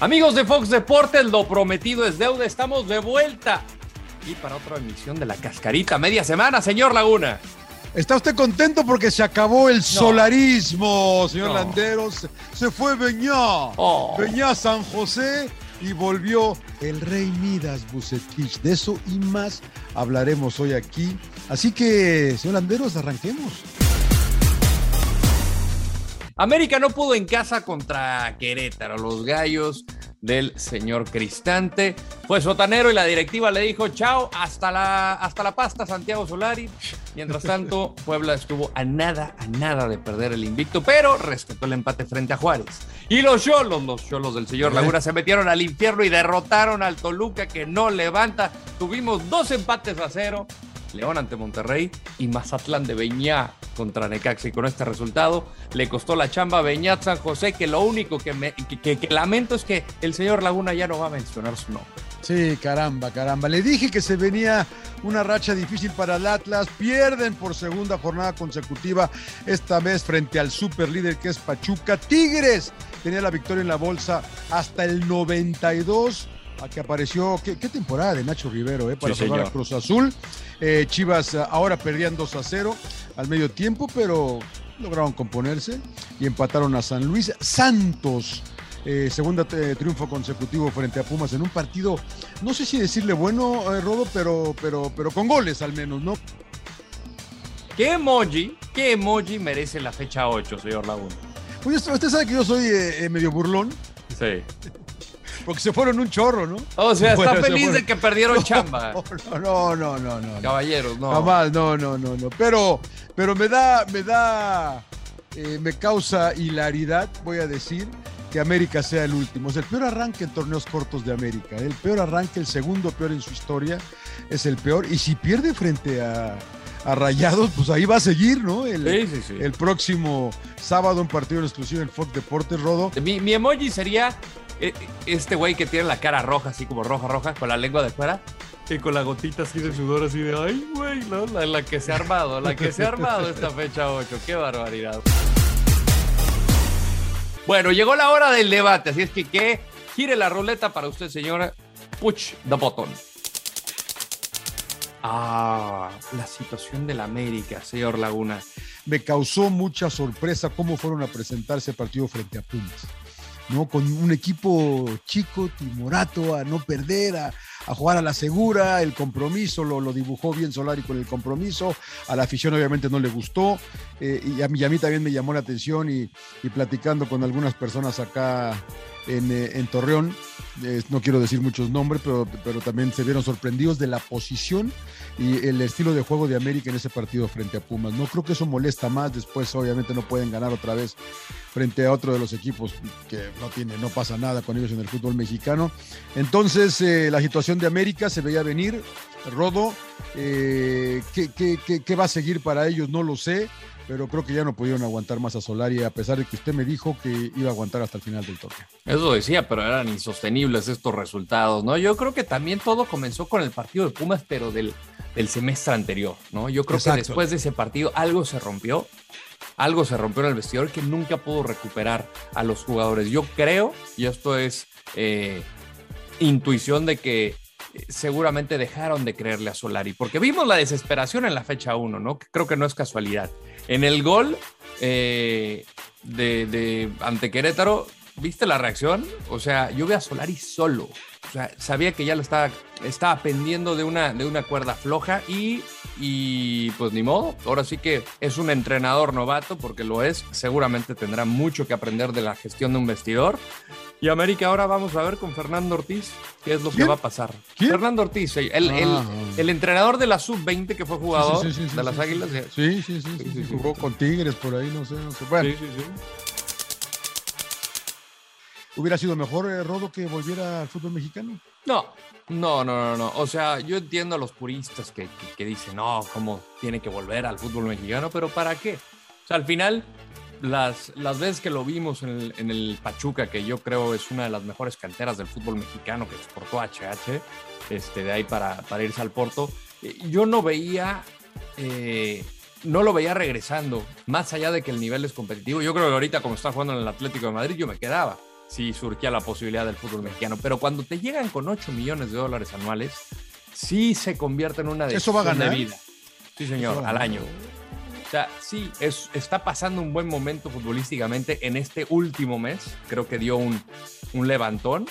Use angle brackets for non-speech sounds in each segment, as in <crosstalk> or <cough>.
Amigos de Fox Deportes, lo prometido es deuda. Estamos de vuelta. Y para otra emisión de la cascarita, media semana, señor Laguna. ¿Está usted contento porque se acabó el solarismo, señor Landeros? Se fue Beñá. Oh. Beñá San José y volvió el rey Midas Bucetich. De eso y más hablaremos hoy aquí. Así que, señor Landeros, arranquemos. América no pudo en casa contra Querétaro. Los gallos del señor Cristante. Fue sotanero y la directiva le dijo chao, hasta la, hasta la pasta Santiago Solari. Mientras tanto, <laughs> Puebla estuvo a nada, a nada de perder el invicto, pero respetó el empate frente a Juárez. Y los cholos, los cholos del señor Laguna se metieron al infierno y derrotaron al Toluca que no levanta. Tuvimos dos empates a cero. León ante Monterrey y Mazatlán de Beñá contra Necaxa. Y con este resultado le costó la chamba a Beñat San José, que lo único que, me, que, lamento es que el señor Laguna ya no va a mencionar su nombre. Sí, caramba, caramba. Le dije que se venía una racha difícil para el Atlas. Pierden por segunda jornada consecutiva, esta vez frente al superlíder que es Pachuca. Tigres tenía la victoria en la bolsa hasta el 92 a que apareció, qué, temporada de Nacho Rivero, eh, para salvar a Cruz Azul. Eh, Chivas eh, ahora perdían 2 a 0 al medio tiempo, pero lograron componerse y empataron a San Luis. Santos, eh, segunda triunfo consecutivo frente a Pumas en un partido, no sé si decirle bueno, Rodo, pero, pero, pero con goles al menos, ¿no? ¿Qué emoji, qué emoji merece la fecha 8, señor Laguna? Pues usted sabe que yo soy medio burlón. Sí <laughs> porque se fueron un chorro, ¿no? O sea, está feliz de que perdieron chamba. No, no, no, no, Caballeros, no. Jamás, no, no, no, no. Pero, pero me da, me da, eh, me causa hilaridad, voy a decir, que América sea el último. Es el peor arranque en torneos cortos de América. El peor arranque, el segundo peor en su historia, es el peor. Y si pierde frente a, Rayados, pues ahí va a seguir, ¿no? El, sí, sí, sí. el próximo sábado, un partido exclusivo en Fox Deportes, Rodo. Mi, mi emoji sería este güey que tiene la cara roja, así como roja, roja, con la lengua de fuera. Y con la gotita así de sudor, así de, ay, güey. La, que se ha armado, la que se ha armado esta fecha 8. Qué barbaridad. Bueno, llegó la hora del debate, así es que que gire la ruleta para usted, señora. Push the button. Ah, la situación del América, señor Laguna. Me causó mucha sorpresa cómo fueron a presentarse partido frente a Pumas. ¿No? Con un equipo chico, timorato, a no perder, a, jugar a la segura, el compromiso, lo, lo, dibujó bien Solari con el compromiso, a la afición obviamente no le gustó, eh, y, a mí, también me llamó la atención y, platicando con algunas personas acá en, eh, Torreón, no quiero decir muchos nombres, pero, pero también se vieron sorprendidos de la posición y el estilo de juego de América en ese partido frente a Pumas. No creo que eso molesta más, después obviamente no pueden ganar otra vez frente a otro de los equipos que no tiene, no pasa nada con ellos en el fútbol mexicano. Entonces eh, la situación de América se veía venir, Rodo, eh, ¿qué, va a seguir para ellos? No lo sé, pero creo que ya no pudieron aguantar más a Solari, a pesar de que usted me dijo que iba a aguantar hasta el final del torneo. Eso decía, pero eran insostenibles estos resultados, ¿no? Yo creo que también todo comenzó con el partido de Pumas, pero del del semestre anterior, ¿no? Yo creo que después de ese partido algo se rompió, algo se rompió en el vestidor que nunca pudo recuperar a los jugadores. Yo creo, y esto es eh, intuición de que eh, seguramente dejaron de creerle a Solari, porque vimos la desesperación en la fecha 1, ¿no? Creo que no es casualidad. En el gol eh, de, de, ante Querétaro, ¿viste la reacción? O sea, yo veo a Solari solo. O sea, sabía que ya lo estaba, estaba pendiendo de una, de una cuerda floja y, y pues ni modo. Ahora sí que es un entrenador novato porque lo es. Seguramente tendrá mucho que aprender de la gestión de un vestidor. Y América ahora vamos a ver con Fernando Ortiz qué es lo que va a pasar. Fernando Ortiz, el, ah. el, entrenador de la sub-20 que fue jugador de las Águilas. Sí, sí, sí, jugó con Tigres por ahí, no sé, no sé. Bueno. ¿Hubiera sido mejor, eh, Rodo, que volviera al fútbol mexicano? No, no, no, no, no. O sea, yo entiendo a los puristas que, que, dicen, no, ¿cómo tiene que volver al fútbol mexicano? Pero ¿para qué? O sea, al final, las, las veces que lo vimos en el, Pachuca, que yo creo es una de las mejores canteras del fútbol mexicano que exportó HH, este, de ahí para, para irse al Porto, eh, yo no veía... Eh, no lo veía regresando, más allá de que el nivel es competitivo. Yo creo que ahorita, como está jugando en el Atlético de Madrid, yo me quedaba si surgía la posibilidad del fútbol mexicano. Pero cuando te llegan con 8 millones de dólares anuales, sí se convierte en una decisión ¿Eso va a ganar? de vida. Sí, señor, al año. O sea, sí, es, está pasando un buen momento futbolísticamente en este último mes. Creo que dio un, un levantón.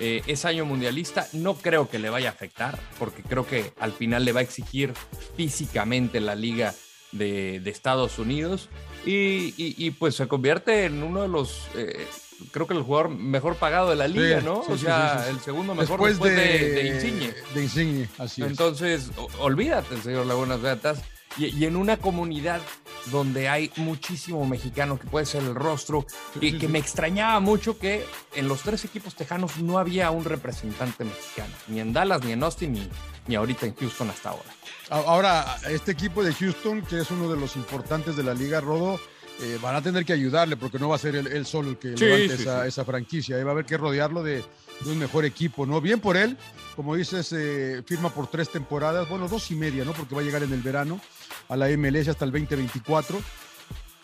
Eh, es año mundialista, no creo que le vaya a afectar, porque creo que al final le va a exigir físicamente la liga de, Estados Unidos y, pues se convierte en uno de los, eh, creo que el jugador mejor pagado de la liga, ¿no? o sea, el segundo mejor después, de, de, Insigne. De Insigne, así es. Entonces, olvídate, señor Lagunas Beatas. Y, en una comunidad donde hay muchísimo mexicano que puede ser el rostro y que me extrañaba mucho que en los tres equipos tejanos no había un representante mexicano, ni en Dallas, ni en Austin, ni, ni ahorita en Houston hasta ahora. Ahora, este equipo de Houston, que es uno de los importantes de la liga, Rodo, eh, van a tener que ayudarle porque no va a ser él, solo el que levante esa, esa, franquicia. va a haber que rodearlo de, un mejor equipo, ¿no? Bien por él, como dices, eh, firma por tres temporadas, bueno, dos y media, ¿no? Porque va a llegar en el verano a la MLS hasta el 2024.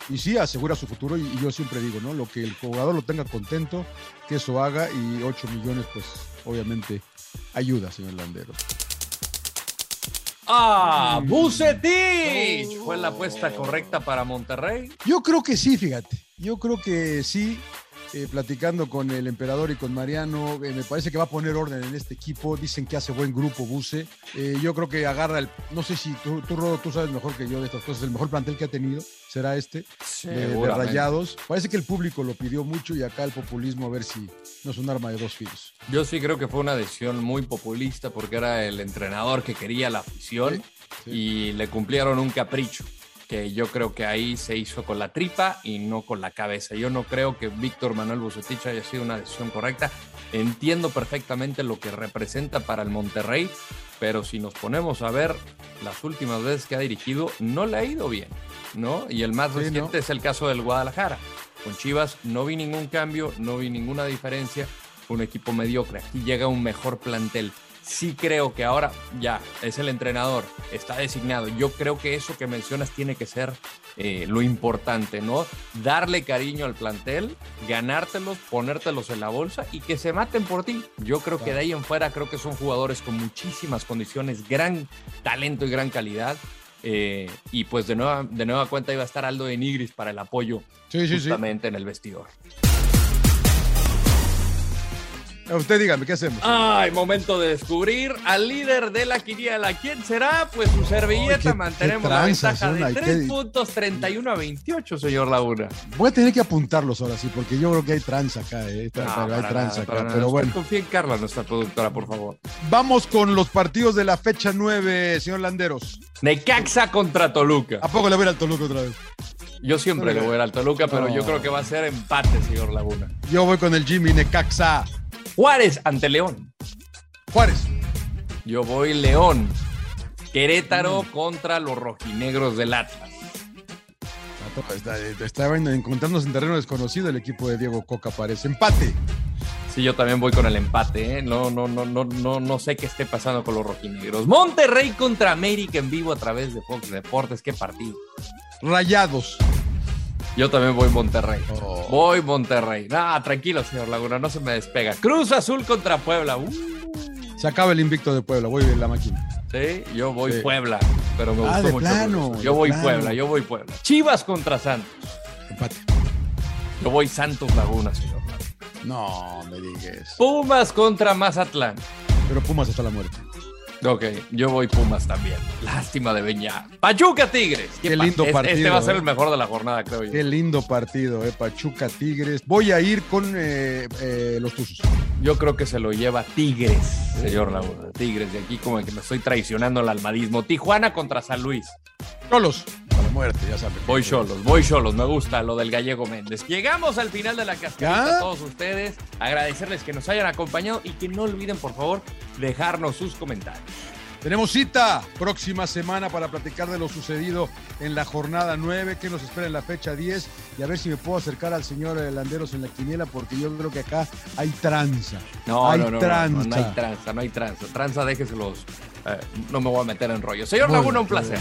Y sí, asegura su futuro y, yo siempre digo, ¿no? Lo que el jugador lo tenga contento, que eso haga y 8 millones, pues obviamente ayuda, señor Landero. ¡Ah! ¡Bucetich! ¿Fue la apuesta correcta para Monterrey? Yo creo que sí, fíjate. Yo creo que sí. Eh, platicando con el emperador y con Mariano, eh, me parece que va a poner orden en este equipo. Dicen que hace buen grupo Buse. Eh, yo creo que agarra el. No sé si tú, tú, tú, sabes mejor que yo de estas cosas. El mejor plantel que ha tenido será este, de, Rayados. Parece que el público lo pidió mucho y acá el populismo, a ver si no es un arma de dos filos. Yo sí creo que fue una decisión muy populista porque era el entrenador que quería la afición y le cumplieron un capricho que yo creo que ahí se hizo con la tripa y no con la cabeza. Yo no creo que Víctor Manuel Bucetich haya sido una decisión correcta. Entiendo perfectamente lo que representa para el Monterrey, pero si nos ponemos a ver las últimas veces que ha dirigido, no le ha ido bien, ¿no? Y el más reciente es el caso del Guadalajara. Con Chivas no vi ningún cambio, no vi ninguna diferencia. un equipo mediocre. Aquí llega un mejor plantel sí creo que ahora ya es el entrenador, está designado. Yo creo que eso que mencionas tiene que ser eh, lo importante, ¿no? Darle cariño al plantel, ganártelos, ponértelos en la bolsa y que se maten por ti. Yo creo que de ahí en fuera creo que son jugadores con muchísimas condiciones, gran talento y gran calidad. Eh, y pues de nueva, de nueva cuenta iba a estar Aldo de Nigris para el apoyo justamente en el vestidor. Usted dígame, ¿qué hacemos? Ay, momento de descubrir al líder de la quiniela. ¿Quién será? Pues su servilleta. Mantenemos la ventaja de 3 puntos 31 a 28, señor Laguna. Voy a tener que apuntarlos ahora sí, porque yo creo que hay tranza acá. Eh. hay tranza acá, pero bueno. Confía en Carla, nuestra productora, por favor. Vamos con los partidos de la fecha 9, señor Landeros. Necaxa contra Toluca. ¿A poco le voy al Toluca otra vez? Yo siempre le voy al Toluca, pero yo creo que va a ser empate, señor Laguna. Yo voy con el Jimmy Necaxa. Juárez ante León. Juárez. Yo voy León. Querétaro mm. contra los rojinegros del Atlas. Está, está, encontrándonos en terreno desconocido el equipo de Diego Coca, parece. Empate. Sí, yo también voy con el empate, ¿eh? No, no, no, no, no, no sé qué esté pasando con los rojinegros. Monterrey contra América en vivo a través de Fox Deportes. Qué partido. Rayados. Yo también voy Monterrey. Oh. Voy Monterrey. Ah, tranquilo, señor Laguna, no se me despega. Cruz Azul contra Puebla. Uh. Se acaba el invicto de Puebla, voy en la máquina. Sí, yo voy Puebla, pero me ah, gustó mucho. yo voy Puebla, yo voy Puebla. Chivas contra Santos. Empate. Yo voy Santos Laguna, señor. No me digas. Pumas contra Mazatlán. Pero Pumas hasta la muerte. Ok, yo voy Pumas también. Lástima de Beñá. Pachuca Tigres. Qué, lindo partido. Este va a ser el eh. mejor de la jornada, creo yo. Qué lindo partido, eh. Pachuca Tigres. Voy a ir con eh, eh, los Tuzos. Yo creo que se lo lleva Tigres, señor Laguna. Tigres, de aquí como que me estoy traicionando el almadismo. Tijuana contra San Luis. Cholos. Muerte, ya saben. Voy Cholos, voy Cholos. Me gusta lo del gallego Méndez. Llegamos al final de la cascarita a todos ustedes. Agradecerles que nos hayan acompañado y que no olviden, por favor, dejarnos sus comentarios. Tenemos cita próxima semana para platicar de lo sucedido en la jornada 9, que nos espera en la fecha 10 y a ver si me puedo acercar al señor Landeros en la quiniela porque yo creo que acá hay tranza. No, hay no, no, tranza. No, hay tranza, no hay tranza. Tranza, déjeselos. Eh, no me voy a meter en rollo. Señor Laguna, un placer.